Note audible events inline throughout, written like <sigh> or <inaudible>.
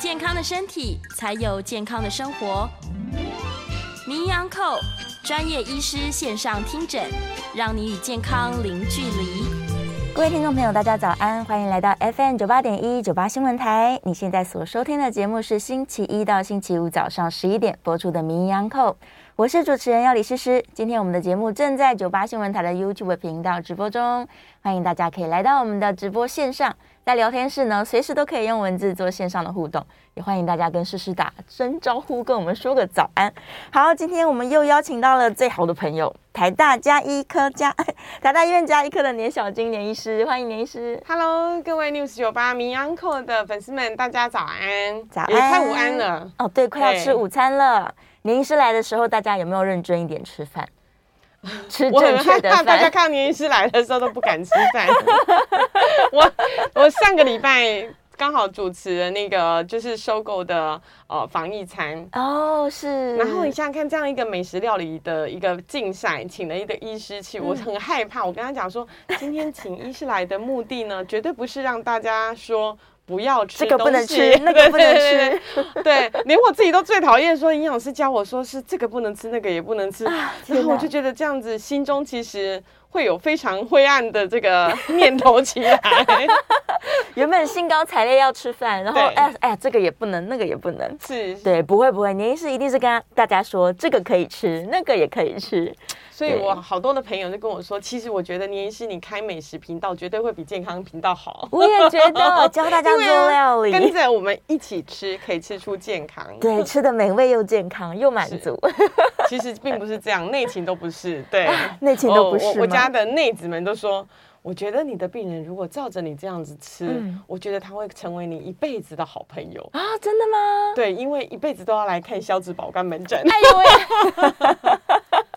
健康的身体，才有健康的生活。名医昂寇专业医师线上听诊，让你与健康零距离。各位听众朋友，大家早安，欢迎来到 FM 九八点一九八新闻台。你现在所收听的节目是星期一到星期五早上十一点播出的名医昂寇，我是主持人药理诗诗。今天我们的节目正在九八新闻台的 YouTube 频道直播中，欢迎大家可以来到我们的直播线上。在聊天室呢，随时都可以用文字做线上的互动，也欢迎大家跟诗诗打声招呼，跟我们说个早安。好，今天我们又邀请到了最好的朋友，台大加医科加 <laughs> 台大医院加医科的年小金年医师，欢迎年医师。Hello，各位 News 九八名医昂寇的粉丝们，大家早安，早安，快午安了。哦，对，快要吃午餐了。年医师来的时候，大家有没有认真一点吃饭？<laughs> 吃正确的饭，大家看到年医师来的时候都不敢吃饭。<laughs> 我我上个礼拜刚好主持了那个就是收购的呃防疫餐哦，是。然后你想想看，这样一个美食料理的一个竞赛，请了一个医师去，我很害怕。我跟他讲说，今天请医师来的目的呢，绝对不是让大家说。不要吃这个不能吃，那个不能吃。对，<laughs> 连我自己都最讨厌说营养师教我说是这个不能吃，那个也不能吃。啊、然后我就觉得这样子，心中其实会有非常灰暗的这个念头起来。<laughs> 原本兴高采烈要吃饭，然后哎哎，这个也不能，那个也不能。是，对，不会不会，年医师一定是跟大家说这个可以吃，那个也可以吃。所以我好多的朋友就跟我说，其实我觉得年医师你开美食频道绝对会比健康频道好。我也觉得 <laughs> 教大家做料理，跟着我们一起吃，可以吃出健康。对，吃的美味又健康又满足。其实并不是这样，内情都不是。对，内情都不是。我我家的内子们都说，我觉得你的病人如果照着你这样子吃，嗯、我觉得他会成为你一辈子的好朋友啊！真的吗？对，因为一辈子都要来看消脂保肝门诊。哎呦喂！<laughs>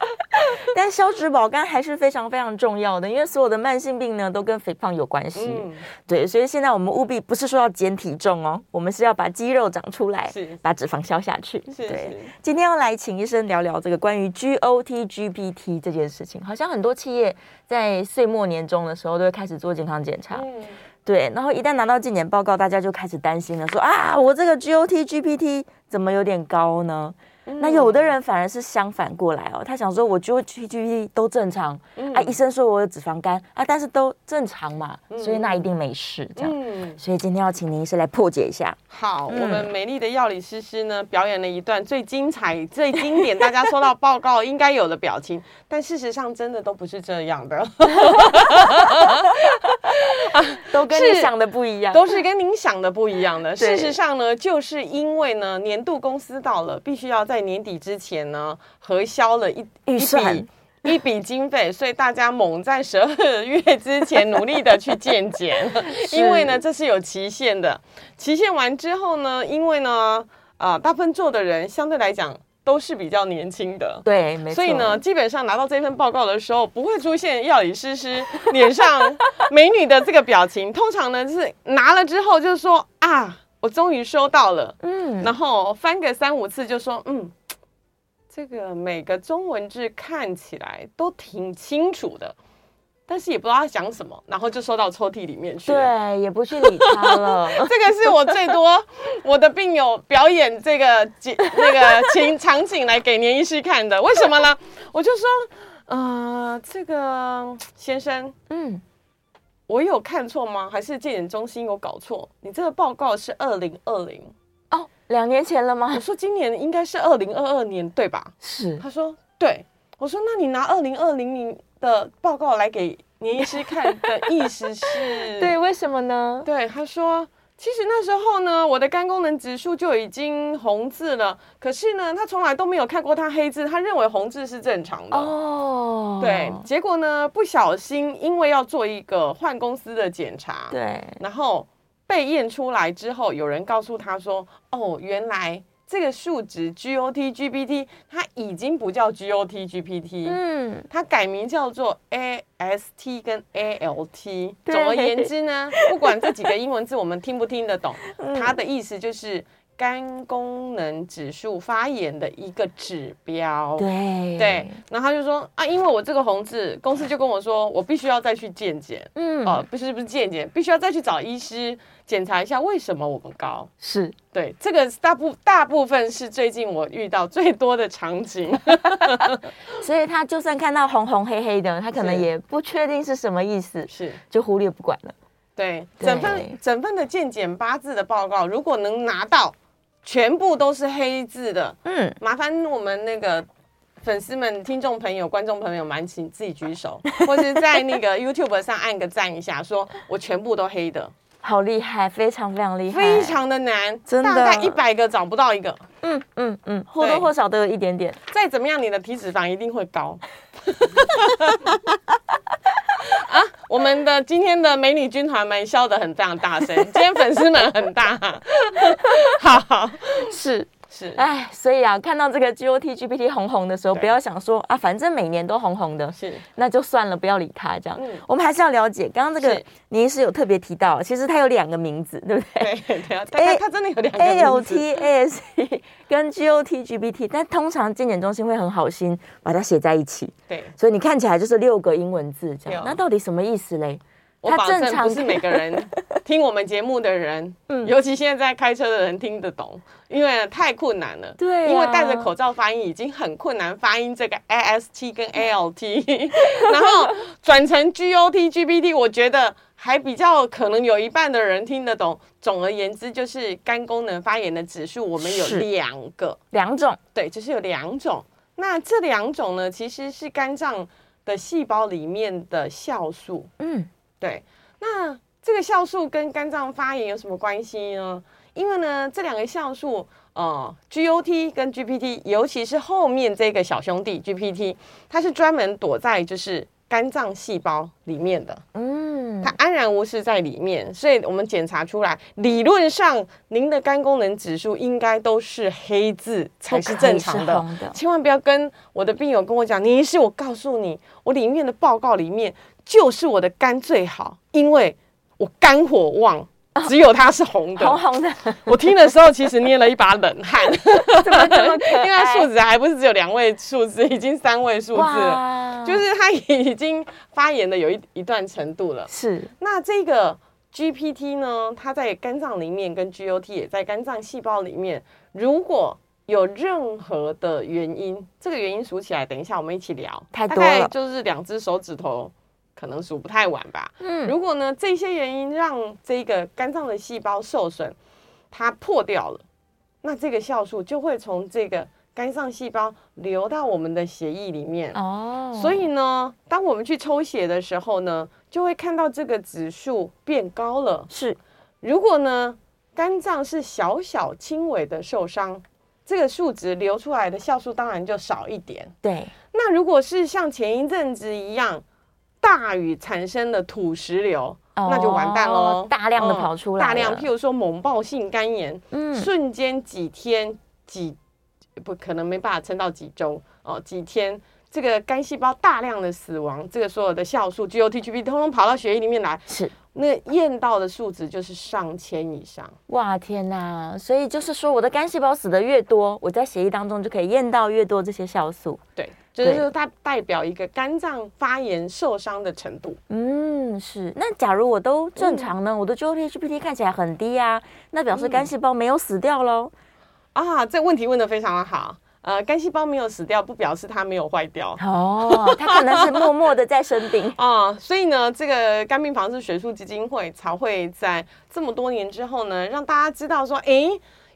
<laughs> 但消脂保肝还是非常非常重要的，因为所有的慢性病呢都跟肥胖有关系。嗯，对，所以现在我们务必不是说要减体重哦，我们是要把肌肉长出来，是把脂肪消下去。是，对。今天要来请医生聊聊这个关于 GOT、GPT 这件事情，好像很多企业在岁末年终的时候都会开始做健康检查。嗯，对。然后一旦拿到健检报告，大家就开始担心了，说啊，我这个 GOT、GPT 怎么有点高呢？那有的人反而是相反过来哦，他想说我 GOT 都正常，嗯、啊，医生说我有脂肪肝啊，但是都正常嘛，嗯、所以那一定没事这样。嗯、所以今天要请林医师来破解一下。好，嗯、我们美丽的药理诗诗呢表演了一段最精彩、最经典，大家收到报告应该有的表情，但事实上真的都不是这样的，<laughs> 都跟你想的不一样，都是跟您想的不一样的。事实上呢，就是因为呢年度公司到了，必须要在在年底之前呢，核销了一一笔一笔经费，所以大家猛在十二月之前努力的去见检，<laughs> 因为呢这是有期限的。期限完之后呢，因为呢啊、呃，大部分做的人相对来讲都是比较年轻的，对，没错。所以呢，基本上拿到这份报告的时候，不会出现药理诗诗 <laughs> 脸上美女的这个表情。通常呢，就是拿了之后就说啊。我终于收到了，嗯，然后翻个三五次就说，嗯，这个每个中文字看起来都挺清楚的，但是也不知道他讲什么，然后就收到抽屉里面去，对，也不去理他了。<laughs> 这个是我最多 <laughs> 我的病友表演这个那个情场景来给年医师看的，为什么呢？<laughs> 我就说，呃，这个先生，嗯。我有看错吗？还是健检中心有搞错？你这个报告是二零二零哦，两年前了吗？我说今年应该是二零二二年对吧？是。他说对。我说那你拿二零二零年的报告来给年医师看的意思是？<laughs> 对，为什么呢？对，他说其实那时候呢，我的肝功能指数就已经红字了，可是呢，他从来都没有看过他黑字，他认为红字是正常的。哦，对，结果呢，不小心因为要做一个换公司的检查，对，然后被验出来之后，有人告诉他说：“哦，原来。”这个数值 GOT GPT 它已经不叫 GOT GPT，嗯，它改名叫做 AST 跟 ALT。总而言之呢，不管这几个英文字我们听不听得懂，它的意思就是肝功能指数发炎的一个指标。对对，然后他就说啊，因为我这个红字，公司就跟我说，我必须要再去健检，嗯，哦，不是不是健检，必须要再去找医师。检查一下为什么我们高？是对，这个大部大部分是最近我遇到最多的场景，<laughs> 所以他就算看到红红黑黑的，他可能也不确定是什么意思，是就忽略不管了。对，整份整份的健检八字的报告，如果能拿到全部都是黑字的，嗯，麻烦我们那个粉丝们、听众朋友、观众朋友们，请自己举手，或是在那个 <laughs> YouTube 上按个赞一下，说我全部都黑的。好厉害，非常非常厉害，非常的难，真的，大概一百个找不到一个。嗯嗯嗯，或多或少都有一点点。再怎么样，你的体脂肪一定会高。<laughs> 啊，我们的今天的美女军团们笑得很非常大声，今天粉丝们很大。<laughs> 好，好，是。是，哎，所以啊，看到这个 GOT GPT 红红的时候，不要想说啊，反正每年都红红的，是，那就算了，不要理它这样。嗯，我们还是要了解，刚刚这个倪医师有特别提到，其实它有两个名字，对不对？<laughs> 对对啊，它它 <laughs> 真的有两个名字，ALT A S E <laughs> 跟 GOT GPT，但通常健检中心会很好心把它写在一起，对，所以你看起来就是六个英文字这样，那到底什么意思嘞？我保证不是每个人 <laughs> 听我们节目的人，嗯，尤其现在在开车的人听得懂，因为太困难了。对，因为戴着口罩发音已经很困难，发音这个 AST 跟 ALT，<laughs> 然后转成 GOT GPT，我觉得还比较可能有一半的人听得懂。总而言之，就是肝功能发炎的指数，我们有两个，两种，对，就是有两种。那这两种呢，其实是肝脏的细胞里面的酵素，嗯。对，那这个酵素跟肝脏发炎有什么关系呢？因为呢，这两个酵素，呃，GOT 跟 GPT，尤其是后面这个小兄弟 GPT，它是专门躲在就是肝脏细胞里面的，嗯，它安然无事在里面，所以我们检查出来，理论上您的肝功能指数应该都是黑字才是正常的，的千万不要跟我的病友跟我讲，你是我告诉你，我里面的报告里面。就是我的肝最好，因为我肝火旺，只有它是红的。红红的。我听的时候其实捏了一把冷汗，<laughs> 怎么这么可爱？因为数值还不是只有两位数字，已经三位数字了，就是它已经发炎的有一一段程度了。是。那这个 GPT 呢？它在肝脏里面，跟 GOT 也在肝脏细胞里面。如果有任何的原因，这个原因数起来，等一下我们一起聊。太多了。大概就是两只手指头。可能数不太完吧。嗯，如果呢，这些原因让这个肝脏的细胞受损，它破掉了，那这个酵素就会从这个肝脏细胞流到我们的血液里面。哦，所以呢，当我们去抽血的时候呢，就会看到这个指数变高了。是，如果呢，肝脏是小小轻微的受伤，这个数值流出来的酵素当然就少一点。对，那如果是像前一阵子一样。大雨产生的土石流，哦、那就完蛋喽！大量的跑出来、嗯，大量，譬如说猛暴性肝炎，嗯，瞬间几天几不可能没办法撑到几周哦，几天这个肝细胞大量的死亡，这个所有的酵素 GOT、GPT 通通跑到血液里面来，是那验到的数值就是上千以上。哇天哪！所以就是说，我的肝细胞死的越多，我在血液当中就可以验到越多这些酵素。对。就是它代表一个肝脏发炎受伤的程度。嗯，是。那假如我都正常呢？嗯、我的 GOT-HPT 看起来很低啊，那表示肝细胞没有死掉喽、嗯？啊，这问题问的非常的好。呃，肝细胞没有死掉，不表示它没有坏掉。哦，它可能是默默的在生病啊。所以呢，这个肝病防治学术基金会才会在这么多年之后呢，让大家知道说，哎。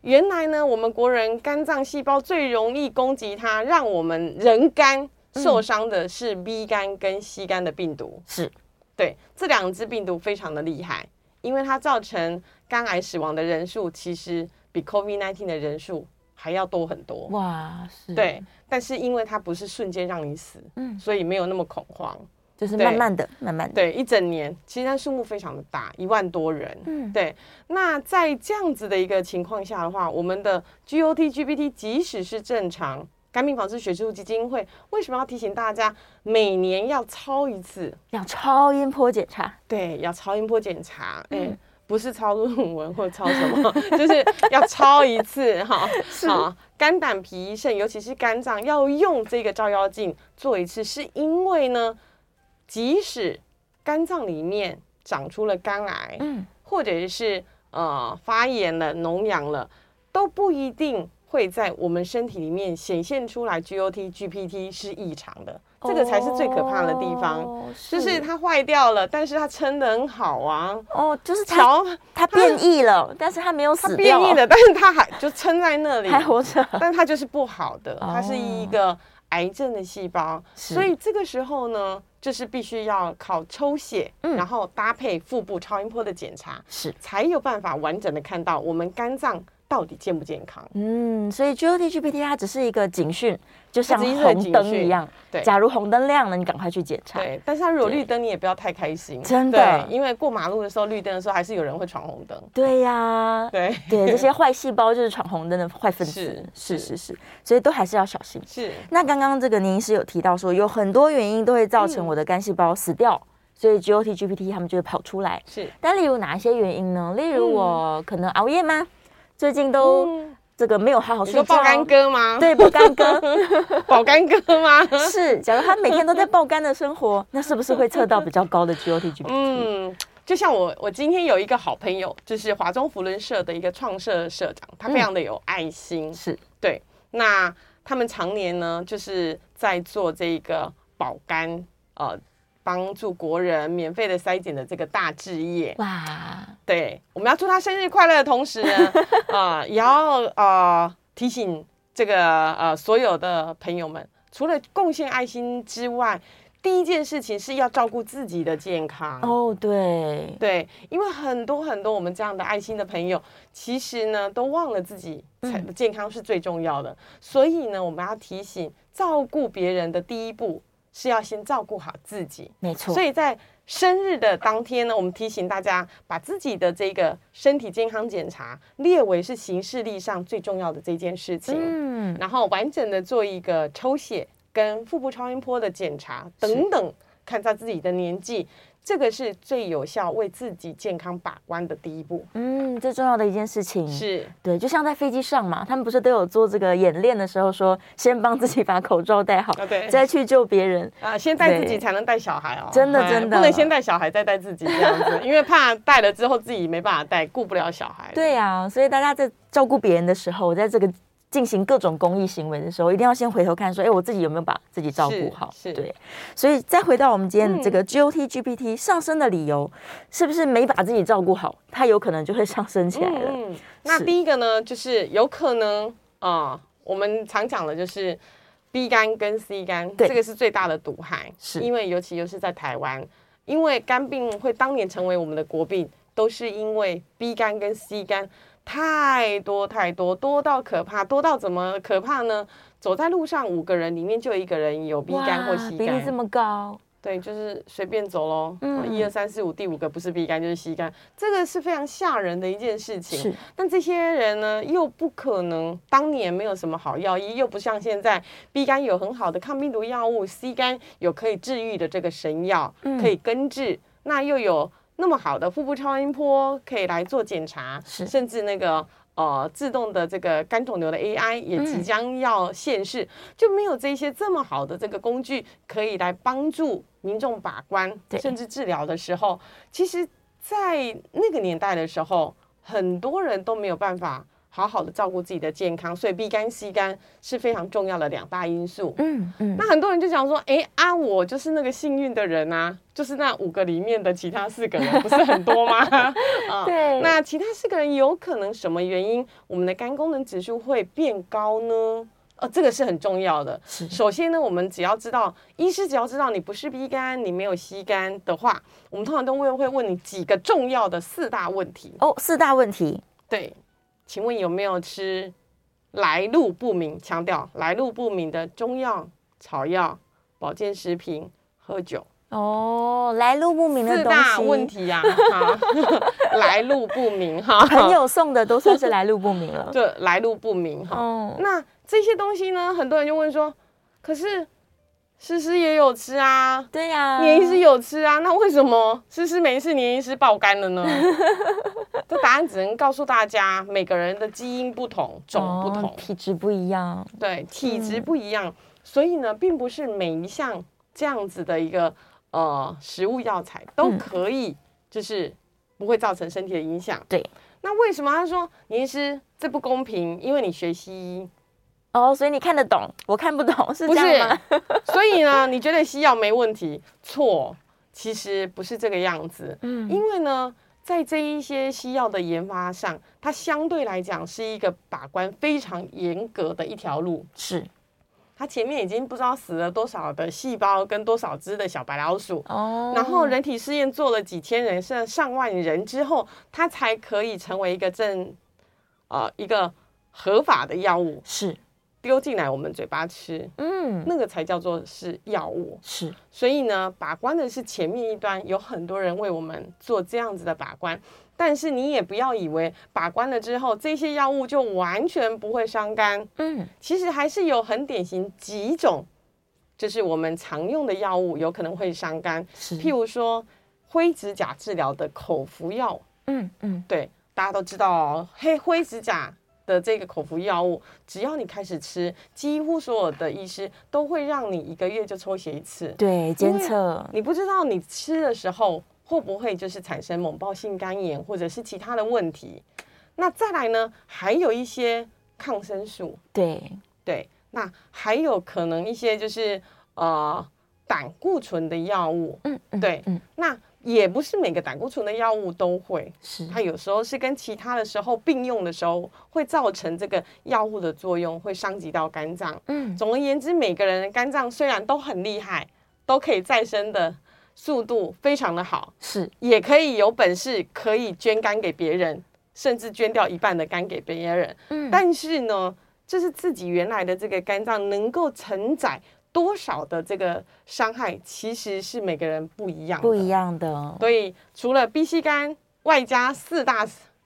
原来呢，我们国人肝脏细胞最容易攻击它，让我们人肝受伤的是 B 肝跟 C 肝的病毒。是，对，这两只病毒非常的厉害，因为它造成肝癌死亡的人数其实比 COVID-19 的人数还要多很多。哇，是。对，但是因为它不是瞬间让你死，嗯，所以没有那么恐慌。就是慢慢的，慢慢的，对，一整年，其实它数目非常的大，一万多人，嗯，对。那在这样子的一个情况下的话，我们的 GOT GPT 即使是正常，肝病防治学术基金会为什么要提醒大家每年要超一次？要超音波检查？对，要超音波检查，哎、嗯，不是抄论文或抄什么，<laughs> 就是要抄一次哈。<laughs> 好，肝胆脾肾，尤其是肝脏，要用这个照妖镜做一次，是因为呢。即使肝脏里面长出了肝癌，嗯，或者是呃发炎了、脓疡了，都不一定会在我们身体里面显现出来 GOT GPT 是异常的，这个才是最可怕的地方。就是它坏掉了，但是它撑得很好啊。哦，就是它它变异了，但是它没有死掉。变异了，但是它还就撑在那里，还活着。但它就是不好的，它是一个癌症的细胞，所以这个时候呢。就是必须要靠抽血，嗯，然后搭配腹部超音波的检查，是。才有办法完整的看到我们肝脏到底健不健康。嗯，所以 GOT GPT 它只是一个警讯。就像红灯一样，对。假如红灯亮了，你赶快去检查。对，但是它如果绿灯，你也不要太开心。真的，因为过马路的时候，绿灯的时候，还是有人会闯红灯。对呀，对 <laughs> 对，这些坏细胞就是闯红灯的坏分子。是是是是，所以都还是要小心。是。那刚刚这个您是有提到说，有很多原因都会造成我的肝细胞死掉，所以 GOT GPT 他们就会跑出来。是。但例如哪一些原因呢？例如我可能熬夜吗？最近都。这个没有好好睡觉，爆肝哥吗？对，爆肝哥，<laughs> 爆肝哥吗？是，假如他每天都在爆肝的生活，<laughs> 那是不是会测到比较高的 GOT GPT？嗯，就像我，我今天有一个好朋友，就是华中福伦社的一个创社社长，他非常的有爱心，嗯、是对。那他们常年呢，就是在做这个保肝，呃。帮助国人免费的筛检的这个大志业。哇，对，我们要祝他生日快乐的同时呢，<laughs> 啊、呃，也要呃提醒这个呃所有的朋友们，除了贡献爱心之外，第一件事情是要照顾自己的健康。哦，对。对，因为很多很多我们这样的爱心的朋友，其实呢都忘了自己才健康是最重要的，嗯、所以呢，我们要提醒照顾别人的第一步。是要先照顾好自己，没错。所以在生日的当天呢，我们提醒大家把自己的这个身体健康检查列为是行事历上最重要的这件事情。嗯，然后完整的做一个抽血跟腹部超音波的检查等等，看在自己的年纪。这个是最有效为自己健康把关的第一步。嗯，最重要的一件事情是对，就像在飞机上嘛，他们不是都有做这个演练的时候说，先帮自己把口罩戴好，对，再去救别人啊，先带自己才能带小孩哦。真的真的，不能先带小孩再带自己这样子，因为怕带了之后自己没办法带，顾不了小孩。对呀，所以大家在照顾别人的时候，在这个。进行各种公益行为的时候，一定要先回头看，说，哎，我自己有没有把自己照顾好？是，是对。所以再回到我们今天这个 GOT GPT 上升的理由，嗯、是不是没把自己照顾好，它有可能就会上升起来了？嗯，那第一个呢，就是有可能啊、呃，我们常讲的就是 B 肝跟 C 肝，这个是最大的毒害，是因为尤其又是在台湾，因为肝病会当年成为我们的国病，都是因为 B 肝跟 C 肝。太多太多，多到可怕，多到怎么可怕呢？走在路上，五个人里面就一个人有 B 肝或 C 肝，比例这么高。对，就是随便走喽。嗯，一二三四五，第五个不是 B 肝就是 C 肝，这个是非常吓人的一件事情。是，但这些人呢，又不可能当年没有什么好药医，又不像现在 B 肝有很好的抗病毒药物，C 肝有可以治愈的这个神药，嗯、可以根治，那又有。那么好的腹部超音波可以来做检查，是。甚至那个呃自动的这个肝肿瘤的 AI 也即将要现世，嗯、就没有这些这么好的这个工具可以来帮助民众把关，甚至治疗的时候，其实，在那个年代的时候，很多人都没有办法。好好的照顾自己的健康，所以 B 肝 C 肝是非常重要的两大因素。嗯嗯，那很多人就想说，哎、欸、啊，我就是那个幸运的人啊，就是那五个里面的其他四个人，不是很多吗？<laughs> 啊，对。那其他四个人有可能什么原因，我们的肝功能指数会变高呢？哦，这个是很重要的。首先呢，我们只要知道，医师只要知道你不是 B 肝，你没有 C 肝的话，我们通常都会会问你几个重要的四大问题。哦，四大问题。对，请问有没有吃来路不明？强调来路不明的中药、草药、保健食品、喝酒。哦，来路不明的东西。四大问题呀，哈，<laughs> 来路不明哈。朋友送的都算是来路不明了。<laughs> 对，来路不明哈。哦，那。这些东西呢，很多人就问说，可是诗诗也有吃啊，对呀、啊，年医师有吃啊，那为什么诗诗没事，年医师爆肝了呢？<laughs> 这答案只能告诉大家，每个人的基因不同，种不同，哦、体质不一样，对，体质不一样，嗯、所以呢，并不是每一项这样子的一个呃食物药材都可以，就是不会造成身体的影响。对、嗯，那为什么他说年医师这不公平？因为你学西医。哦，所以你看得懂，我看不懂，是这样吗？不是，所以呢，你觉得西药没问题？错，其实不是这个样子。嗯，因为呢，在这一些西药的研发上，它相对来讲是一个把关非常严格的一条路。是，它前面已经不知道死了多少的细胞跟多少只的小白老鼠哦，然后人体试验做了几千人甚至上万人之后，它才可以成为一个正呃一个合法的药物。是。丢进来我们嘴巴吃，嗯，那个才叫做是药物，是。所以呢，把关的是前面一端，有很多人为我们做这样子的把关。但是你也不要以为把关了之后，这些药物就完全不会伤肝，嗯，其实还是有很典型几种，就是我们常用的药物有可能会伤肝，是。譬如说灰指甲治疗的口服药，嗯嗯，对，大家都知道哦，黑灰指甲。的这个口服药物，只要你开始吃，几乎所有的医师都会让你一个月就抽血一次，对，监测。你不知道你吃的时候会不会就是产生猛暴性肝炎，或者是其他的问题。那再来呢，还有一些抗生素，对对。那还有可能一些就是呃胆固醇的药物，嗯，对，嗯，那。也不是每个胆固醇的药物都会，是它有时候是跟其他的时候并用的时候，会造成这个药物的作用，会伤及到肝脏。嗯，总而言之，每个人的肝脏虽然都很厉害，都可以再生的速度非常的好，是也可以有本事可以捐肝给别人，甚至捐掉一半的肝给别人。嗯，但是呢，这是自己原来的这个肝脏能够承载。多少的这个伤害，其实是每个人不一样，不一样的。所以除了 B、C 肝，外加四大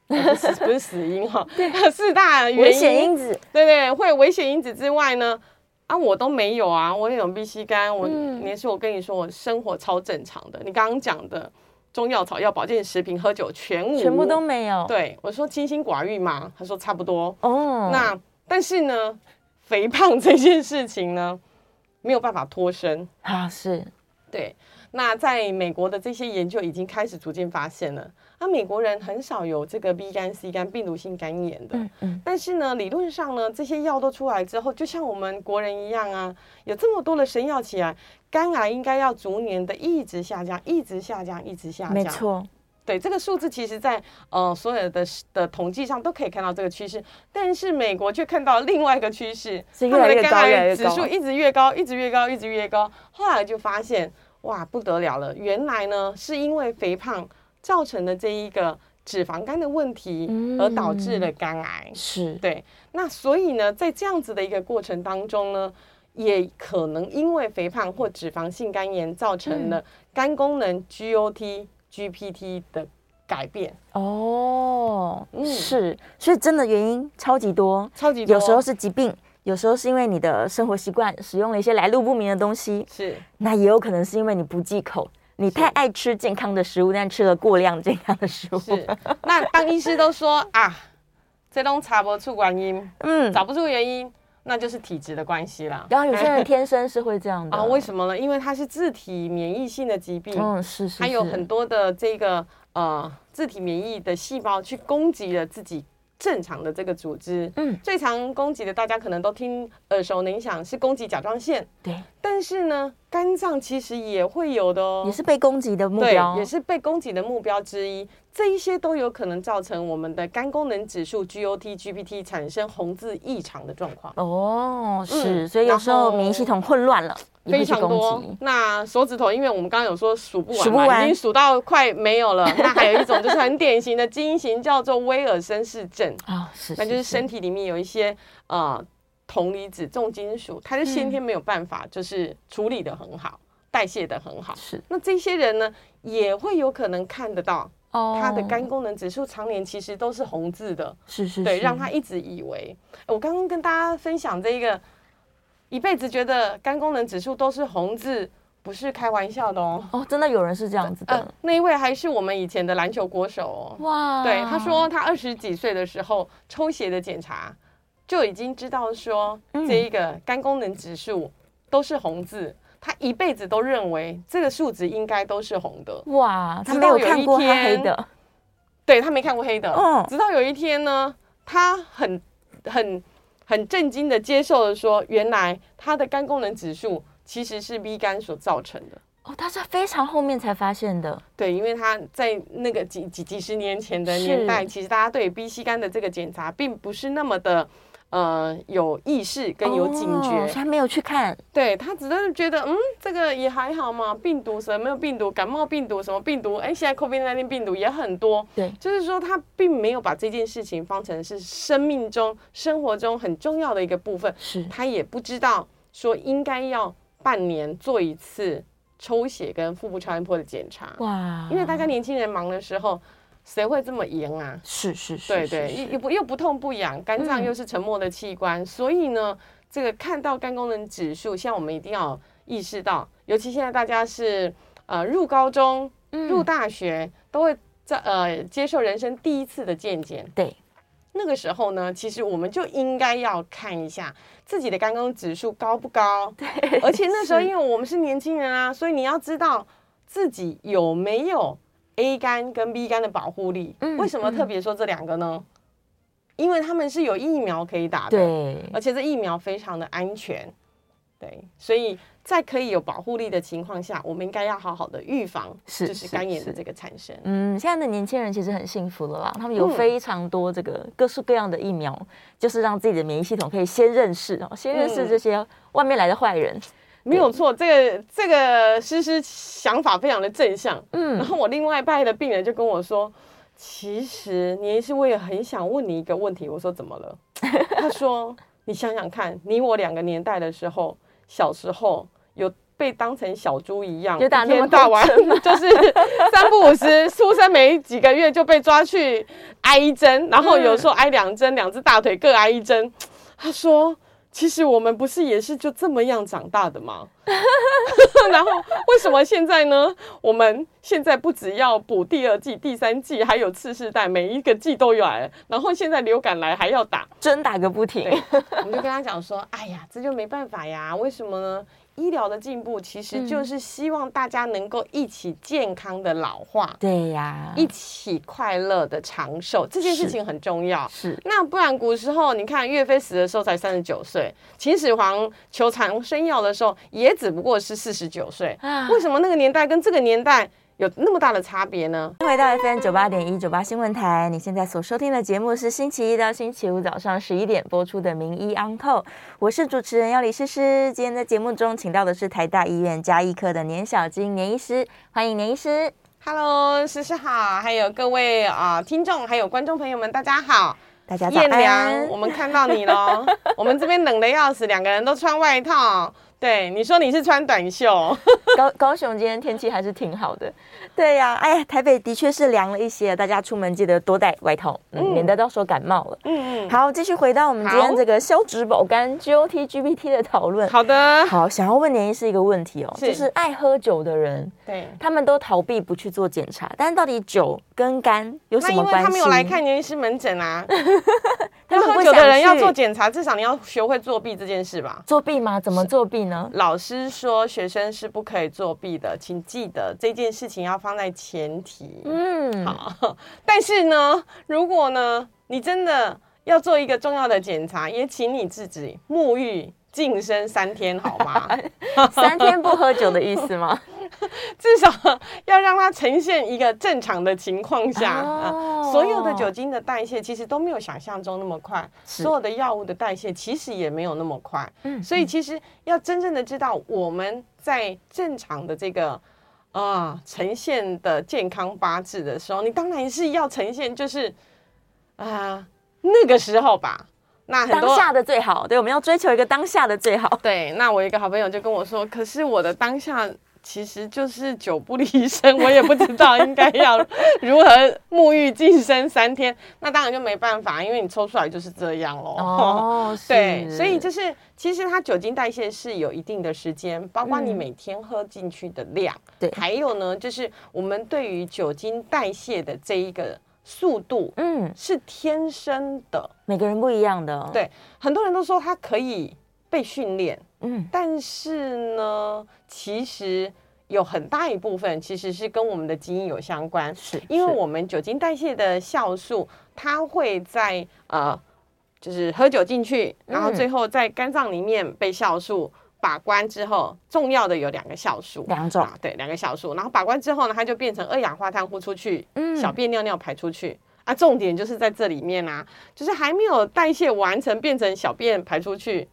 不是死因哈，<laughs> 四大危险因子，对，对对，会有危险因子之外呢，啊，我都没有啊，我也有 B、C 肝，我年是、嗯、我跟你说，我生活超正常的。你刚刚讲的中药、草药、保健食品、喝酒，全无，全部都没有。对，我说清心寡欲嘛，他说差不多。哦，那但是呢，肥胖 <laughs> 这件事情呢？没有办法脱身啊，是对。那在美国的这些研究已经开始逐渐发现了，啊，美国人很少有这个 B 肝、C 肝病毒性肝炎的。嗯嗯。但是呢，理论上呢，这些药都出来之后，就像我们国人一样啊，有这么多的神药起来，肝癌应该要逐年的一直下降，一直下降，一直下降。没错。对这个数字，其实在呃所有的的统计上都可以看到这个趋势，但是美国却看到另外一个趋势，是越来肝癌指数一直越高，一直越高，一直越高。后来就发现，哇，不得了了！原来呢，是因为肥胖造成的这一个脂肪肝的问题，而导致了肝癌。嗯、是对。那所以呢，在这样子的一个过程当中呢，也可能因为肥胖或脂肪性肝炎造成了肝功能 GOT。GPT 的改变哦，嗯、是，所以真的原因超级多，超级多。有时候是疾病，有时候是因为你的生活习惯使用了一些来路不明的东西，是。那也有可能是因为你不忌口，你太爱吃健康的食物，但吃了过量健康的食物。是。那当医师都说啊，这都查不出原因，嗯，找不出原因。那就是体质的关系啦。然后有些人天生是会这样的啊？为什么呢？因为它是自体免疫性的疾病，嗯，是是，还有很多的这个呃自体免疫的细胞去攻击了自己正常的这个组织。嗯，最常攻击的，大家可能都听耳熟能详，是攻击甲状腺。对，但是呢，肝脏其实也会有的哦，也是被攻击的目标，也是被攻击的目标之一。这一些都有可能造成我们的肝功能指数 GOT、GPT 产生红字异常的状况。哦，是，所以有时候免疫系统混乱了。非常多，那手指头，因为我们刚刚有说数不完，数不完，已经数到快没有了。<laughs> 那还有一种就是很典型的基因型，叫做威尔森氏症啊，是，那就是身体里面有一些呃铜离子重金属，它就先天没有办法，就是处理得很好，代谢得很好。是，那这些人呢，也会有可能看得到，他的肝功能指数常年其实都是红字的，是是，对，让他一直以为，我刚刚跟大家分享这个。一辈子觉得肝功能指数都是红字，不是开玩笑的哦。哦，真的有人是这样子的。<laughs> 呃，那一位还是我们以前的篮球国手哦。哇，对，他说他二十几岁的时候抽血的检查，就已经知道说这一个肝功能指数都是红字，他一辈子都认为这个数值应该都是红的。哇，他没有看过黑的。对，他没看过黑的。嗯，直到有一天呢，他很很。很震惊的接受了说，原来他的肝功能指数其实是 B 肝所造成的哦，他是非常后面才发现的。对，因为他在那个几几几十年前的年代，其实大家对 B C 肝的这个检查并不是那么的。呃，有意识跟有警觉，他没有去看，对，他只是觉得，嗯，这个也还好嘛，病毒什么没有病毒，感冒病毒什么病毒，哎，现在 COVID-19 病毒也很多，对，就是说他并没有把这件事情当成是生命中、生活中很重要的一个部分，是。他也不知道说应该要半年做一次抽血跟腹部超音波的检查，哇，因为大家年轻人忙的时候。谁会这么严啊？是是是，对对，又不又不痛不痒，肝脏又是沉默的器官，嗯、所以呢，这个看到肝功能指数，像我们一定要意识到，尤其现在大家是呃入高中、入大学，嗯、都会在呃接受人生第一次的健检。对，那个时候呢，其实我们就应该要看一下自己的肝功能指数高不高。对，而且那时候因为我们是年轻人啊，所以你要知道自己有没有。A 肝跟 B 肝的保护力，为什么特别说这两个呢？因为他们是有疫苗可以打的，对，而且这疫苗非常的安全，对，所以在可以有保护力的情况下，我们应该要好好的预防，就是肝炎的这个产生。嗯，现在的年轻人其实很幸福了啦，他们有非常多这个各式各样的疫苗，就是让自己的免疫系统可以先认识哦，先认识这些外面来的坏人。没有错，这个这个诗诗想法非常的正向。嗯，然后我另外一派的病人就跟我说，其实年医师我也很想问你一个问题。我说怎么了？<laughs> 他说你想想看，你我两个年代的时候，小时候有被当成小猪一样，一天到晚 <laughs> 就是三不五时，出生没几个月就被抓去挨一针，然后有时候挨两针，两只大腿各挨一针。他说。其实我们不是也是就这么样长大的吗？<laughs> 然后为什么现在呢？我们现在不只要补第二季、第三季，还有次世代，每一个季都有来。然后现在流感来还要打，<laughs> 针打个不停。我们就跟他讲说：“哎呀，这就没办法呀，为什么呢？”医疗的进步其实就是希望大家能够一起健康的老化，对呀，一起快乐的长寿，这件事情很重要。是，那不然古时候你看岳飞死的时候才三十九岁，秦始皇求长生药的时候也只不过是四十九岁，为什么那个年代跟这个年代有那么大的差别呢？欢迎回到 FM 九八点一九八新闻台，你现在所收听的节目是星期一到星期五早上十一点播出的《名医 On Call》，我是主持人要李诗诗。今天在节目中请到的是台大医院加医科的年小金年医师，欢迎年医师。Hello，诗诗好，还有各位啊、呃、听众还有观众朋友们，大家好，大家早安。我们看到你喽，我们这边冷的要死，两个人都穿外套。对，你说你是穿短袖，<laughs> 高高雄今天天气还是挺好的。对呀、啊，哎呀，台北的确是凉了一些，大家出门记得多带外套，嗯，免得到时候感冒了。嗯嗯。好，继续回到我们今天这个消脂保肝 GOT GPT 的讨论。好的。好，想要问年医师一个问题哦，是就是爱喝酒的人，对，他们都逃避不去做检查，但是到底酒跟肝有什么关系？因为他没有来看年医师门诊啊。<laughs> 他们喝酒的人要做检查，至少你要学会作弊这件事吧？作弊吗？怎么作弊呢？呢？老师说学生是不可以作弊的，请记得这件事情要放在前提。嗯，好。<laughs> 但是呢，如果呢，你真的要做一个重要的检查，也请你自己沐浴净身三天，好吗？<laughs> 三天不喝酒的意思吗？<laughs> 至少要让它呈现一个正常的情况下，所有的酒精的代谢其实都没有想象中那么快，所有的药物的代谢其实也没有那么快。嗯，所以其实要真正的知道我们在正常的这个啊、呃、呈现的健康八字的时候，你当然是要呈现就是啊、呃、那个时候吧。那很多当下的最好，对，我们要追求一个当下的最好。对，那我一个好朋友就跟我说，可是我的当下。其实就是久不离身，我也不知道应该要如何沐浴净身三天。那当然就没办法，因为你抽出来就是这样喽。<laughs> 哦，对，所以就是其实它酒精代谢是有一定的时间，包括你每天喝进去的量，对、嗯，还有呢，就是我们对于酒精代谢的这一个速度，嗯，是天生的，每个人不一样的。对，很多人都说它可以被训练。嗯，但是呢，其实有很大一部分其实是跟我们的基因有相关，是因为我们酒精代谢的酵素，它会在呃，就是喝酒进去，然后最后在肝脏里面被酵素把关之后，重要的有两个酵素，两种，对，两个酵素，然后把关之后呢，它就变成二氧化碳呼出去，嗯，小便尿尿排出去。啊，重点就是在这里面啊，就是还没有代谢完成，变成小便排出去。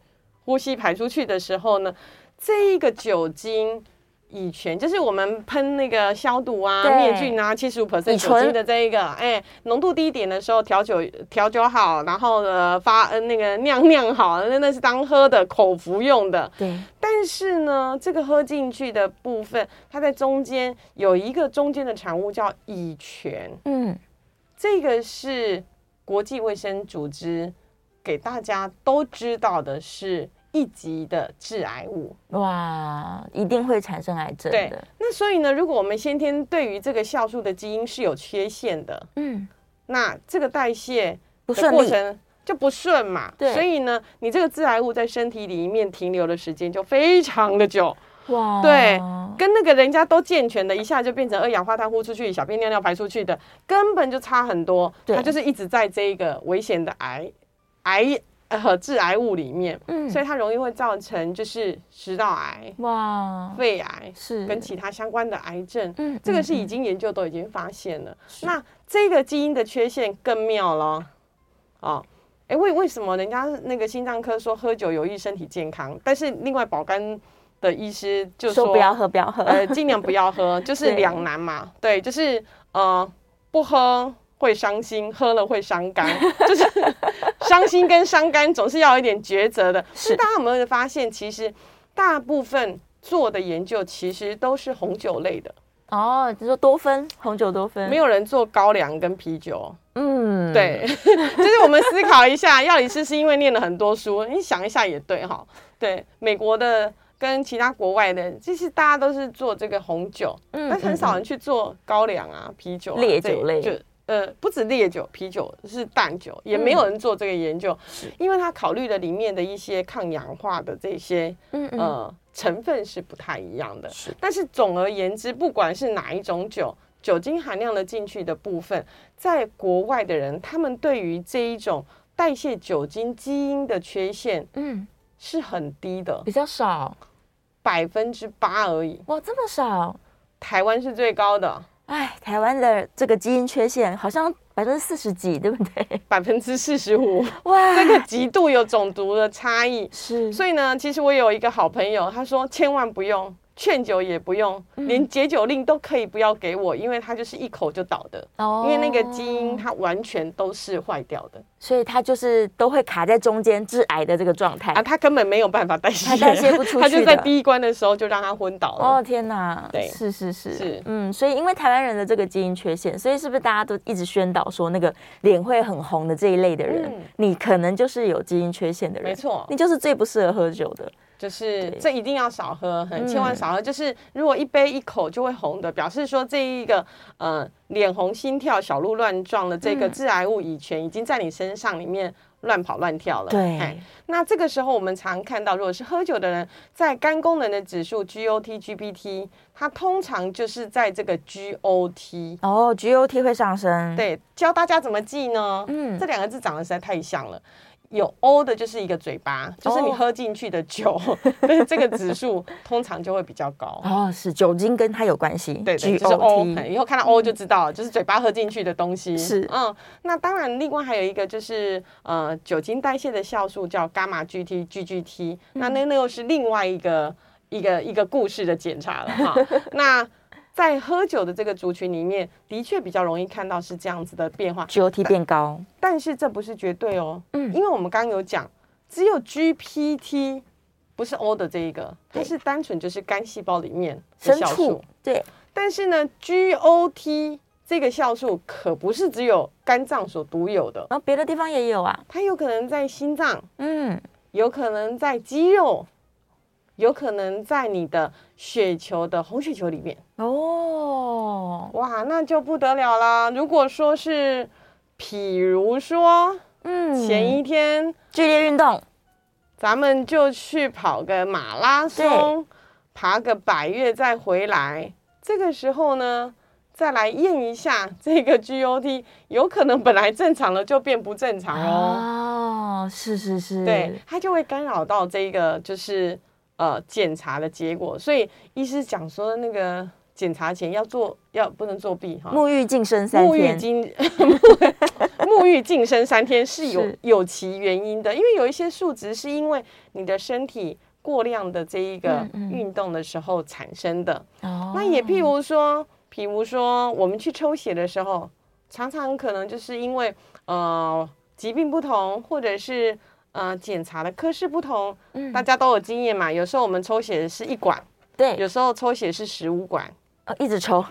呼吸排出去的时候呢，这一个酒精乙醛就是我们喷那个消毒啊、灭菌啊，七十五 percent 酒精的这一个，哎，浓度低一点的时候调酒调酒好，然后呢发呃那个酿酿好，那那是当喝的口服用的。对。但是呢，这个喝进去的部分，它在中间有一个中间的产物叫乙醛。嗯，这个是国际卫生组织给大家都知道的是。一级的致癌物哇，一定会产生癌症的。对，那所以呢，如果我们先天对于这个酵素的基因是有缺陷的，嗯，那这个代谢的过程就不顺嘛。对，所以呢，你这个致癌物在身体里面停留的时间就非常的久。哇，对，跟那个人家都健全的，一下就变成二氧化碳呼出去，小便尿尿排出去的，根本就差很多。它就是一直在这一个危险的癌癌。呃，致癌物里面，嗯，所以它容易会造成就是食道癌、哇，肺癌是。跟其他相关的癌症，嗯，这个是已经研究都已经发现了。那这个基因的缺陷更妙了，哦，哎，为为什么人家那个心脏科说喝酒有益身体健康，但是另外保肝的医师就说，说不要喝，不要喝，呃，尽量不要喝，就是 <laughs> 两难嘛，对，对，就是呃不喝。会伤心，喝了会伤肝，就是伤心跟伤肝总是要有一点抉择的。是大家有没有发现，其实大部分做的研究其实都是红酒类的哦，就是说多酚，红酒多酚，没有人做高粱跟啤酒。嗯，对，<laughs> 就是我们思考一下，药理师是因为念了很多书，你想一下也对哈。对，美国的跟其他国外的，其实大家都是做这个红酒，嗯，但很少人去做高粱啊、啤酒、啊、烈酒类就。呃，不止烈酒、啤酒是淡酒，也没有人做这个研究，嗯、因为他考虑的里面的一些抗氧化的这些嗯嗯呃成分是不太一样的。是，但是总而言之，不管是哪一种酒，酒精含量的进去的部分，在国外的人，他们对于这一种代谢酒精基因的缺陷，嗯，是很低的，比较少，百分之八而已。哇，这么少？台湾是最高的。哎，台湾的这个基因缺陷好像百分之四十几，对不对？<laughs> 百分之四十五，哇，这个极度有种族的差异。是，所以呢，其实我有一个好朋友，他说千万不用。劝酒也不用，连解酒令都可以不要给我，因为他就是一口就倒的。哦，因为那个基因它完全都是坏掉的，所以它就是都会卡在中间致癌的这个状态。啊，它根本没有办法代谢，它代谢不出 <laughs> 去，它就在第一关的时候就让他昏倒了。哦天哪，对，是是是。是，嗯，所以因为台湾人的这个基因缺陷，所以是不是大家都一直宣导说那个脸会很红的这一类的人，嗯、你可能就是有基因缺陷的人，没错，你就是最不适合喝酒的。就是这一定要少喝，很千万少喝。就是如果一杯一口就会红的，表示说这一个呃脸红、心跳、小鹿乱撞的这个致癌物乙醛已经在你身上里面。乱跑乱跳了，对。那这个时候我们常看到，如果是喝酒的人，在肝功能的指数 GOT、GPT，它通常就是在这个 GOT 哦，GOT 会上升。对，教大家怎么记呢？嗯，这两个字长得实在太像了。有 O 的就是一个嘴巴，就是你喝进去的酒，<laughs> 这个指数通常就会比较高。哦，是酒精跟它有关系。对，对，对，就是 O。以后看到 O 就知道了，就是嘴巴喝进去的东西。是，嗯，那当然，另外还有一个就是呃，酒精代谢的酵素叫伽马 GT、GGT，嗯、那那那又是另外一个一个一个故事的检查了哈。<laughs> 那在喝酒的这个族群里面，的确比较容易看到是这样子的变化，GOT 变高。但，但是这不是绝对哦，嗯，因为我们刚刚有讲，只有 GPT 不是 O 的这一个，它是单纯就是肝细胞里面的酵素，对。但是呢，GOT 这个酵素可不是只有肝脏所独有的，然后别的地方也有啊，它有可能在心脏，嗯，有可能在肌肉。有可能在你的血球的红血球里面哦，哇，那就不得了啦！如果说是，譬如说，嗯，前一天剧烈运动，咱们就去跑个马拉松，爬个百岳再回来，这个时候呢，再来验一下这个 GOT，有可能本来正常了就变不正常哦。哦，是是是，对，它就会干扰到这个就是。呃，检查的结果，所以医师讲说，那个检查前要做，要不能作弊哈。沐浴净身三天，沐浴净沐浴净身三天是有是有其原因的，因为有一些数值是因为你的身体过量的这一个运动的时候产生的。嗯嗯，那也譬如说，譬如说我们去抽血的时候，常常可能就是因为呃疾病不同，或者是。呃，检查的科室不同，嗯，大家都有经验嘛。有时候我们抽血是一管，对；有时候抽血是十五管，呃，一直抽。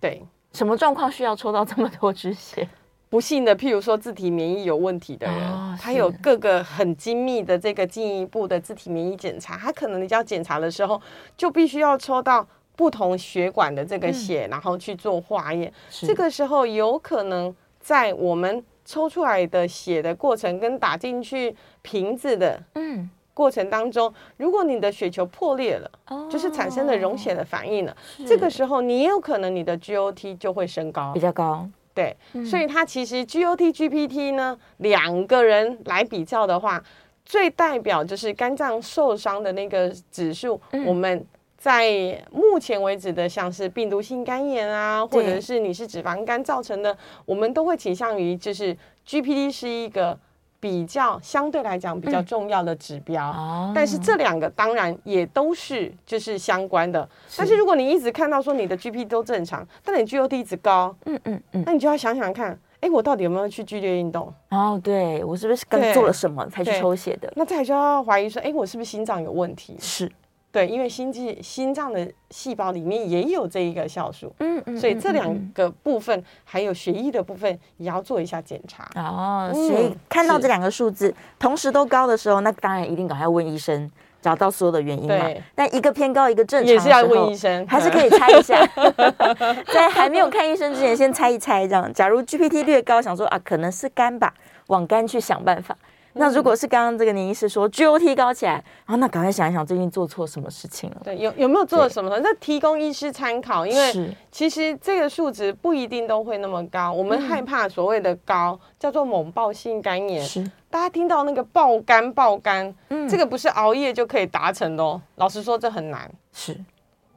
对，什么状况需要抽到这么多支血？<laughs> 不幸的，譬如说自体免疫有问题的人，哦，他有各个很精密的这个进一步的自体免疫检查，他可能你要检查的时候，就必须要抽到不同血管的这个血，嗯，然后去做化验。这个时候有可能在我们。抽出来的血的过程跟打进去瓶子的嗯过程当中，如果你的血球破裂了，哦，就是产生了溶血的反应了，这个时候你也有可能你的 GOT 就会升高，比较高。对，嗯，所以它其实 GOT、GPT 呢两个人来比较的话，最代表就是肝脏受伤的那个指数，嗯，我们。在目前为止的，像是病毒性肝炎啊，或者是你是脂肪肝造成的，我们都会倾向于就是 GPT 是一个比较相对来讲比较重要的指标。嗯、但是这两个当然也都是就是相关的。但是如果你一直看到说你的 GPT 都正常，但你 GOT 一直高，嗯嗯嗯，那你就要想想看，哎，我到底有没有去剧烈运动？哦，对，我是不是刚做了什么才去抽血的？那再就要怀疑说，哎，我是不是心脏有问题？是。对，因为心肌心脏的细胞里面也有这一个酵素，嗯嗯，所以这两个部分、嗯、还有血液的部分也要做一下检查哦。所以看到这两个数字同时都高的时候，那当然一定赶快问医生，找到所有的原因嘛。对，但一个偏高，一个正常，也是要问医生，还是可以猜一下，<laughs> <laughs> 在还没有看医生之前，先猜一猜这样。假如 GPT 略高，想说啊，可能是肝吧，往肝去想办法。那如果是刚刚这个年医师说 GOT 高起来，然后那赶快想一想最近做错什么事情了？对，有有没有做了什么？那提供医师参考，因为其实这个数值不一定都会那么高。我们害怕所谓的高、嗯、叫做猛爆性肝炎。是，大家听到那个爆肝爆肝，嗯，这个不是熬夜就可以达成的哦。老实说，这很难。是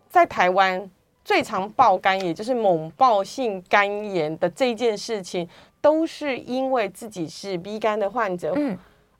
在台湾最常爆肝，也就是猛爆性肝炎的这件事情。都是因为自己是 B 肝的患者，嗯，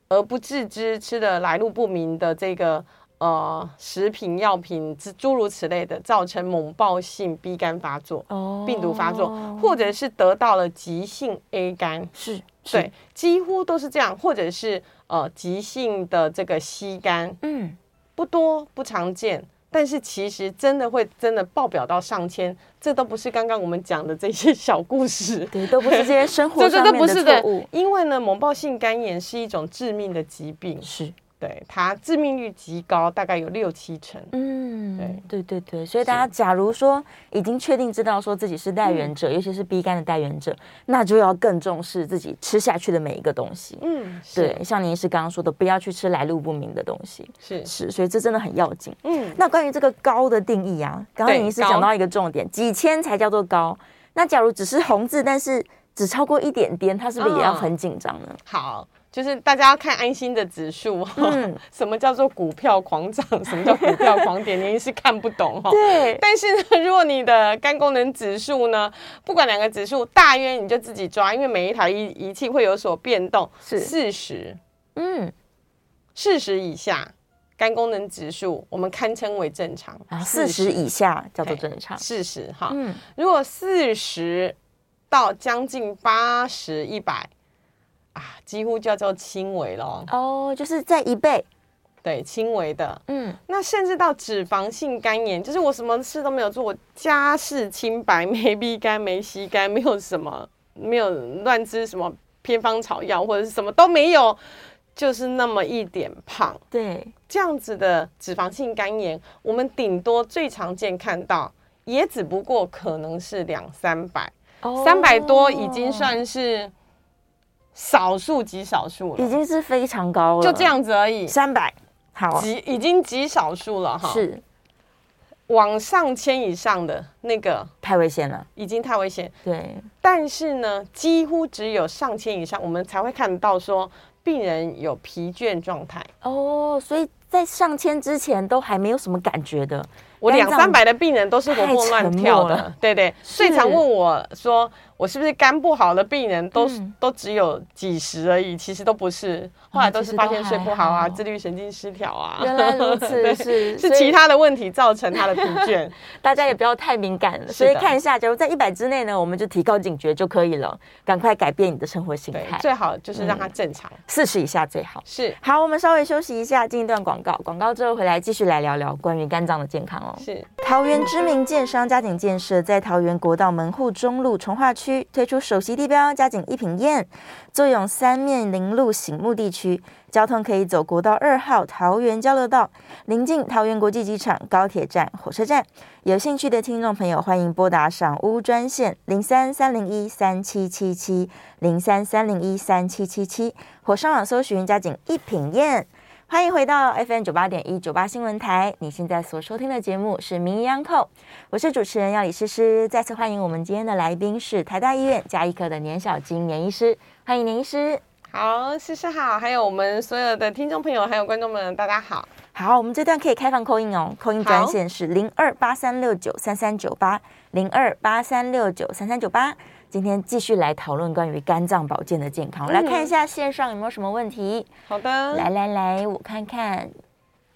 而不自知吃的来路不明的这个呃食品药品之诸如此类的，造成猛暴性 B 肝发作，哦，病毒发作，或者是得到了急性 A 肝，是，是。对，几乎都是这样，或者是呃急性的这个 C 肝，嗯，不多不常见。但是其实真的会真的爆表到上千，这都不是刚刚我们讲的这些小故事，对，都不是这些生活上面的错误。<laughs> 因为呢，猛爆性肝炎是一种致命的疾病，是对，它致命率极高，大概有六七成。嗯，对对对对，所以大家假如说已经确定知道说自己是代原者，嗯、尤其是 B 肝的代原者，那就要更重视自己吃下去的每一个东西。嗯，对，像您是刚刚说的，不要去吃来路不明的东西。是是，所以这真的很要紧。嗯，那关于这个高的定义啊，刚刚您是讲到一个重点，几千才叫做高。那假如只是红字，但是只超过一点点，他是不是也要很紧张呢？嗯、好。就是大家要看安心的指数，嗯，<laughs> 什么叫做股票狂涨？<laughs> 什么叫股票狂跌？您是看不懂哈。对。但是呢，如果你的肝功能指数呢，不管两个指数，大约你就自己抓，因为每一台仪仪器会有所变动。是四十，嗯，四十以下肝功能指数，我们堪称为正常。啊，四十以下叫做正常。四十哈，嗯，如果四十到将近八十、一百。啊，几乎叫做轻微了哦，就是在一倍，对，轻微的，嗯，那甚至到脂肪性肝炎，就是我什么事都没有做，我家世清白，<laughs> 没 B 肝，没 C 肝，没有什么，没有乱吃什么偏方草药或者是什么都没有，就是那么一点胖，对，这样子的脂肪性肝炎，我们顶多最常见看到，也只不过可能是两三百，三百多已经算是。少数极少数了，已经是非常高了，就这样子而已。三百，好，极已经极少数了哈。是，往上千以上的那个太危险了，已经太危险。对，但是呢，几乎只有上千以上，我们才会看到说病人有疲倦状态。哦，所以在上千之前都还没有什么感觉的。我两三百的病人都是活蹦乱跳的，对对，最常问我说。我是不是肝不好的病人都、嗯、都只有几十而已？其实都不是，后来都是发现睡不好啊，自律神经失调啊。原来如此，<laughs> 是是其他的问题造成他的疲倦。<laughs> 大家也不要太敏感了，所以看一下，假如在一百之内呢，我们就提高警觉就可以了，赶快改变你的生活形态。最好就是让它正常，四十以下最好。是好，我们稍微休息一下，进一段广告，广告之后回来继续来聊聊关于肝脏的健康哦。是桃园知名建商家庭建设在桃园国道门户中路从化区推出首席。地标加紧一品宴，坐拥三面临路醒目地区，交通可以走国道二号桃园交流道，临近桃园国际机场、高铁站、火车站。有兴趣的听众朋友，欢迎拨打赏屋专线零三三零一三七七七零三三零一三七七七，或上网搜寻佳景一品宴。欢迎回到 FM 九八点一九八新闻台，你现在所收听的节目是《名医央叩》，我是主持人要李诗诗。再次欢迎我们今天的来宾是台大医院加医科的年小金年医师，欢迎年医师。好，诗诗好，还有我们所有的听众朋友还有观众们，大家好。好，我们这段可以开放 call in 哦，call in 专线是零二八三六九三三九八零二八三六九三三九八。今天继续来讨论关于肝脏保健的健康，我来看一下线上有没有什么问题。好的，来来来，我看看。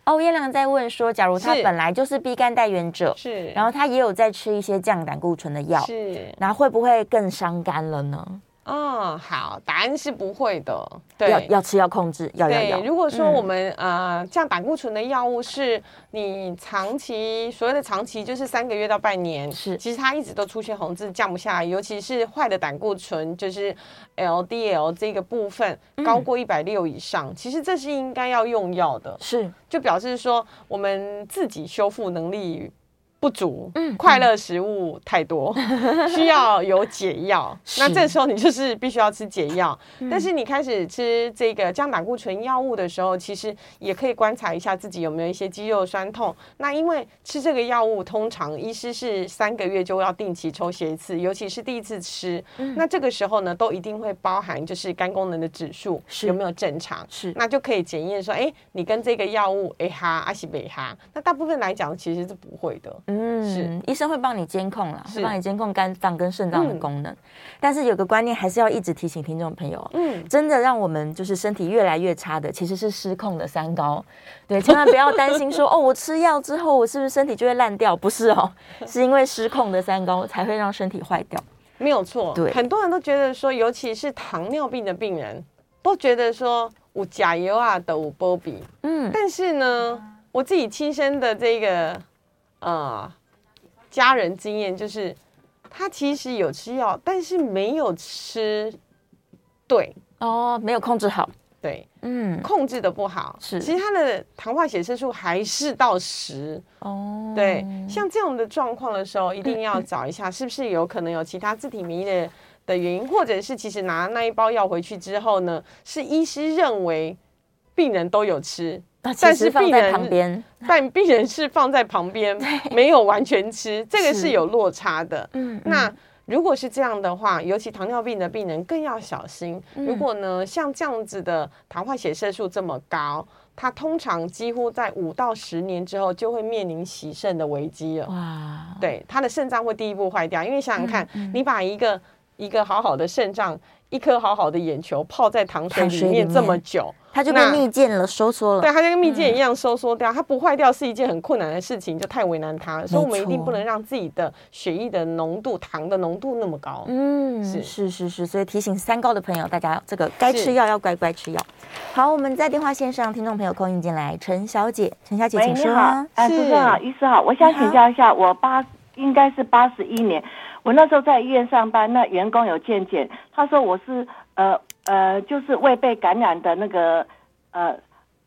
哦，燕良在问说，假如他本来就是 B 肝代原者，是，然后他也有在吃一些降胆固醇的药，是，然后会不会更伤肝了呢？嗯，好，答案是不会的。对，要要吃要控制，要要要。如果说我们、嗯、呃降胆固醇的药物是你长期所谓的长期就是三个月到半年，是，其实它一直都出现红字降不下来，尤其是坏的胆固醇，就是 LDL 这个部分高过一百六以上，嗯，其实这是应该要用药的，是，就表示说我们自己修复能力。不足，嗯，快乐食物太多，嗯、<laughs> 需要有解药。那这时候你就是必须要吃解药。但是你开始吃这个降胆固醇药物的时候，其实也可以观察一下自己有没有一些肌肉酸痛。那因为吃这个药物，通常医师是三个月就要定期抽血一次，尤其是第一次吃。嗯、那这个时候呢，都一定会包含就是肝功能的指数有没有正常，是，那就可以检验说，哎，你跟这个药物，哎哈，阿西北哈。那大部分来讲，其实是不会的。嗯，是医生会帮你监控啦，会帮你监控肝脏跟肾脏的功能。嗯。但是有个观念还是要一直提醒听众朋友，嗯，真的让我们就是身体越来越差的，其实是失控的三高。对，千万不要担心说 <laughs> 哦，我吃药之后我是不是身体就会烂掉？不是哦，是因为失控的三高才会让身体坏掉。没有错，对，很多人都觉得说，尤其是糖尿病的病人，都觉得说我加油啊的我波比，嗯，但是呢，我自己亲身的这个啊。呃家人经验就是，他其实有吃药，但是没有吃对。哦，没有控制好。对，嗯，控制的不好，是，其实他的糖化血色素还是到十。哦，对，像这样的状况的时候，一定要找一下是不是有可能有其他自体免疫的的原因，或者是其实拿那一包药回去之后呢，是医师认为病人都有吃，但是病人旁边，<laughs> 但病人是放在旁边，<laughs> 没有完全吃，这个是有落差的，嗯，那。如果是这样的话，尤其糖尿病的病人更要小心。如果呢，像这样子的糖化血色素这么高，它通常几乎在五到十年之后就会面临洗肾的危机了。哇，对，他的肾脏会第一步坏掉，因为想想看，你把一个一个好好的肾脏。一颗好好的眼球泡在糖水里面这么久，它就跟蜜饯了，收缩了。对，它就跟蜜饯一样收缩掉。它不坏掉是一件很困难的事情，就太为难它了。所以我们一定不能让自己的血液的浓度、糖的浓度那么高。嗯，是是是是。所以提醒三高的朋友，大家这个该吃药要乖乖吃药。好，我们在电话线上，听众朋友空运进来，陈小姐，陈小姐，请说。哎，主持人好，医师好，我想请教一下，我八应该是八十一年。我那时候在医院上班，那员工有健检，他说我是呃呃，就是未被感染的那个呃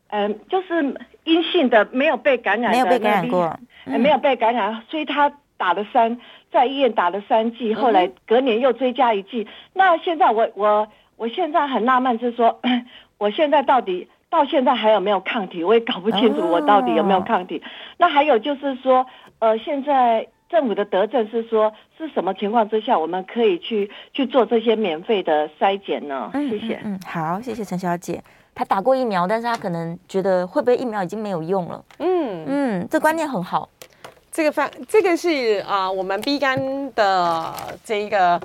嗯、呃，就是阴性的，没有被感染的，没有被感染过，呃、没有被感染，所以他打了三，在医院打了三剂，后来隔年又追加一剂。嗯、那现在我我我现在很纳闷，就是说，<clears throat> 我现在到底到现在还有没有抗体？我也搞不清楚我到底有没有抗体。哦、那还有就是说，呃，现在。政府的德政是说，是什么情况之下我们可以去去做这些免费的筛检呢？嗯谢谢。嗯，好，谢谢陈小姐。她打过疫苗，但是她可能觉得会不会疫苗已经没有用了？嗯嗯，这观念很好。这个方，这个是啊、呃，我们 B 肝的这一个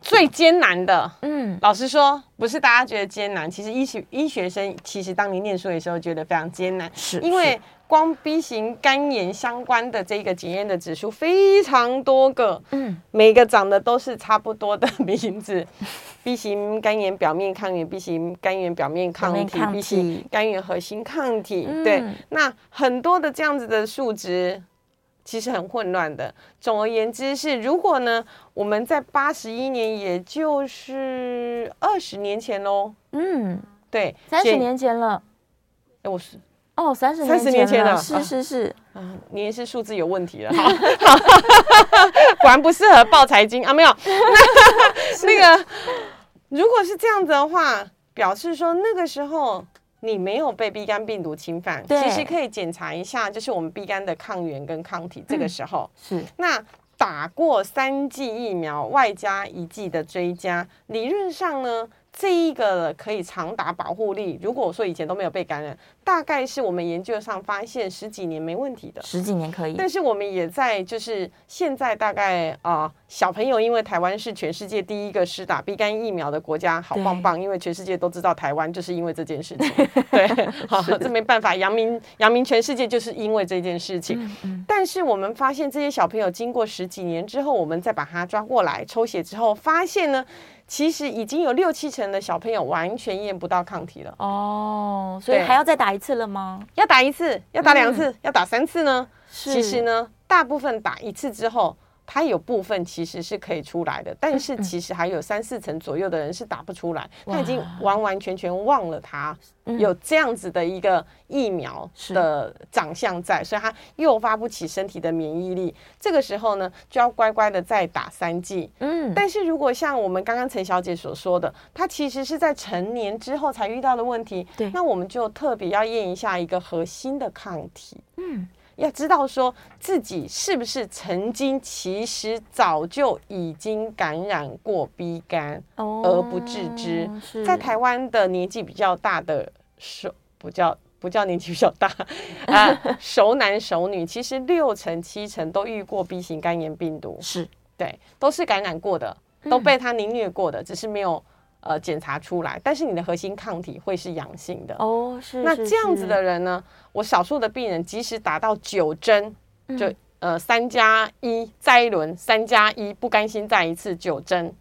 最艰难的。嗯，老实说，不是大家觉得艰难，其实医学医学生其实当你念书的时候觉得非常艰难，是因为。光 B 型肝炎相关的这个检验的指数非常多个，嗯，每个长得都是差不多的名字，<laughs> B 型肝炎表面抗原，B 型肝炎表面抗体，B 型肝炎核心抗体，对，那很多的这样子的数值其实很混乱的。总而言之是，如果呢，我们在八十一年，也就是二十年前喽，嗯，对，三十年前了，哎，我是。哦，三十三十年前了，是是是，你也是数字有问题了，好，<laughs> 果然不适合报财经啊，没有，<laughs> 那那个，如果是这样子的话，表示说那个时候你没有被 B 肝病毒侵犯，其实可以检查一下，就是我们 B 肝的抗原跟抗体，这个时候、嗯、是。那打过三剂疫苗外加一剂的追加，理论上呢。这一个可以长达保护力。如果我说以前都没有被感染，大概是我们研究上发现十几年没问题的，十几年可以。但是我们也在就是现在大概啊、呃，小朋友因为台湾是全世界第一个施打 B 肝疫苗的国家，好棒棒！因为全世界都知道台湾就是因为这件事情，<laughs> 对，好，的这没办法，扬名扬名全世界就是因为这件事情。嗯嗯、但是我们发现这些小朋友经过十几年之后，我们再把他抓过来抽血之后，发现呢。其实已经有六七成的小朋友完全验不到抗体了哦，所以还要再打一次了吗？要打一次，要打两次，嗯、要打三次呢？其实呢，大部分打一次之后。它有部分其实是可以出来的，但是其实还有三四成左右的人是打不出来，他已经完完全全忘了他有这样子的一个疫苗的长相在，所以他诱发不起身体的免疫力。这个时候呢，就要乖乖的再打三剂。嗯，但是如果像我们刚刚陈小姐所说的，她其实是在成年之后才遇到的问题，对，那我们就特别要验一下一个核心的抗体。嗯。要知道说自己是不是曾经其实早就已经感染过 B 肝而不自知，在台湾的年纪比较大的熟不叫不叫年纪比较大 <laughs> 啊，熟男熟女其实六成七成都遇过 B 型肝炎病毒，是。对，都是感染过的，都被他凌虐过的，只是没有。呃，检查出来，但是你的核心抗体会是阳性的哦。是，那这样子的人呢？我少数的病人，即使打到九针，就呃三加一再一轮，三加一不甘心再一次九针，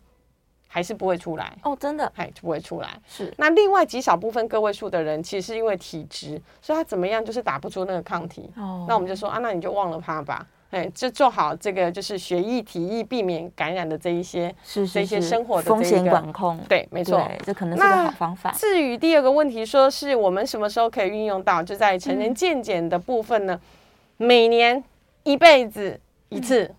还是不会出来哦。真的，还不会出来。是，那另外极少部分个位数的人，其实是因为体质，所以他怎么样就是打不出那个抗体。哦，那我们就说啊，那你就忘了他吧。哎，就做好这个就是学艺体艺避免感染的这一些是，是，是这些生活的风险管控。对，没错，这可能是个好方法。至于第二个问题，说是我们什么时候可以运用到，就在成人健检的部分呢？嗯、每年一辈子一次。嗯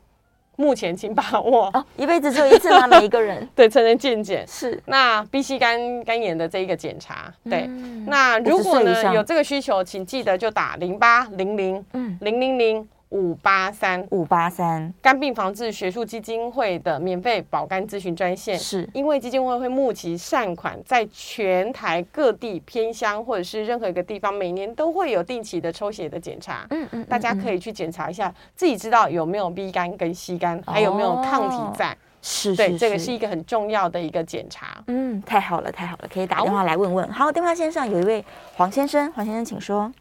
目前请把握哦，一辈子只有一次吗？<laughs> 每一个人对成人健检是那 B C 肝肝炎的这一个检查，对，嗯、那如果呢有这个需求，请记得就打零八零零嗯零零零。五八三。五八三，肝病防治学术基金会的免费保肝咨询专线，是。因为基金会会募集善款，在全台各地偏乡或者是任何一个地方，每年都会有定期的抽血的检查，嗯嗯，大家可以去检查一下，自己知道有没有 B 肝跟 C 肝，还有没有抗体在，是，对，这个是一个很重要的一个检查，嗯，太好了，太好了，可以打电话来问问。好，电话线上有一位黄先生，黄先生请说。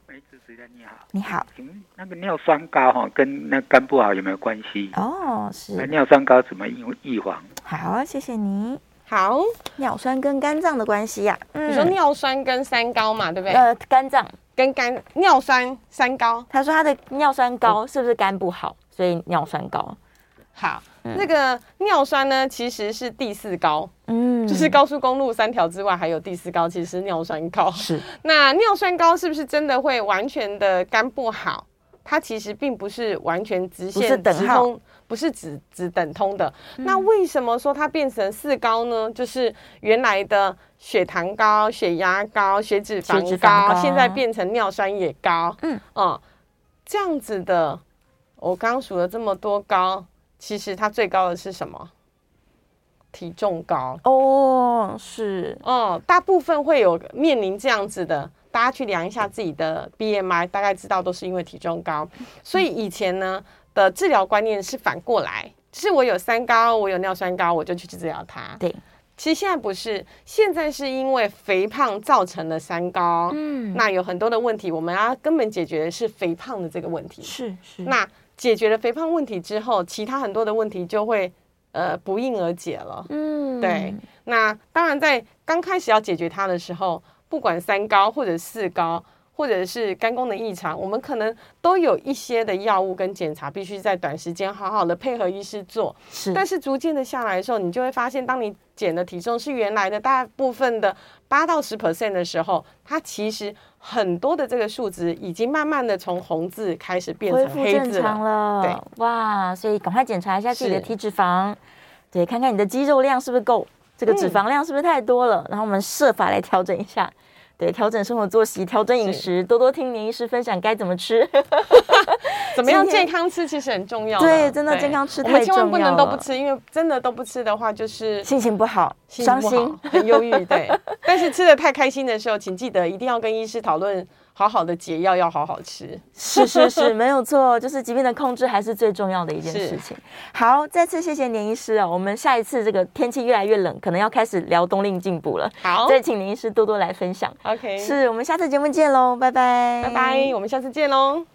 你好，你好，请问那个尿酸高哈，跟那肝不好有没有关系？哦，是。那尿酸高怎么预预防？好，谢谢你。好，尿酸跟肝脏的关系呀、啊？嗯、你说尿酸跟三高嘛，对不对？呃，肝脏跟肝尿酸三高。他说他的尿酸高，是不是肝不好，所以尿酸高？好。那、嗯、个尿酸呢，其实是第四高，嗯，就是高速公路三条之外还有第四高，其实是尿酸高。是，那尿酸高是不是真的会完全的肝不好？它其实并不是完全直线直通，不是直直等通的。嗯、那为什么说它变成四高呢？就是原来的血糖高、血压高、血脂肪高，脂肪高现在变成尿酸也高。嗯，哦、嗯，这样子的，我刚数了这么多高。其实它最高的是什么？体重高哦，是哦，大部分会有面临这样子的，大家去量一下自己的 BMI，大概知道都是因为体重高。<laughs> 所以以前呢的治疗观念是反过来，就是我有三高，我有尿酸高，我就去治疗它。对，其实现在不是，现在是因为肥胖造成了三高。嗯，那有很多的问题，我们要根本解决的是肥胖的这个问题。是是，那。解决了肥胖问题之后，其他很多的问题就会呃不胫而解了。嗯，对。那当然，在刚开始要解决它的时候，不管三高或者四高，或者是肝功能异常，我们可能都有一些的药物跟检查，必须在短时间好好的配合医师做。是。但是逐渐的下来的时候，你就会发现，当你减的体重是原来的大部分的八到十 percent 的时候，它其实。很多的这个数值已经慢慢的从红字开始变成黑字了，对，哇，所以赶快检查一下自己的体脂肪，对，看看你的肌肉量是不是够，这个脂肪量是不是太多了，嗯、然后我们设法来调整一下。对，调整生活作息，调整饮食，多多听年医师分享该怎么吃，<laughs> 怎么样健康吃，其实很重要。对，真的健康吃太重要了。我们千万不能都不吃，因为真的都不吃的话，就是心情不好，伤心，很忧郁。对，<laughs> 但是吃的太开心的时候，请记得一定要跟医师讨论。好好的解药要好好吃，是是是，<laughs> 没有错，就是疾病的控制还是最重要的一件事情。好，再次谢谢年医师啊，我们下一次这个天气越来越冷，可能要开始聊冬令进补了。好，再请年医师多多来分享。OK，是我们下次节目见喽，拜拜，拜拜，我们下次见喽。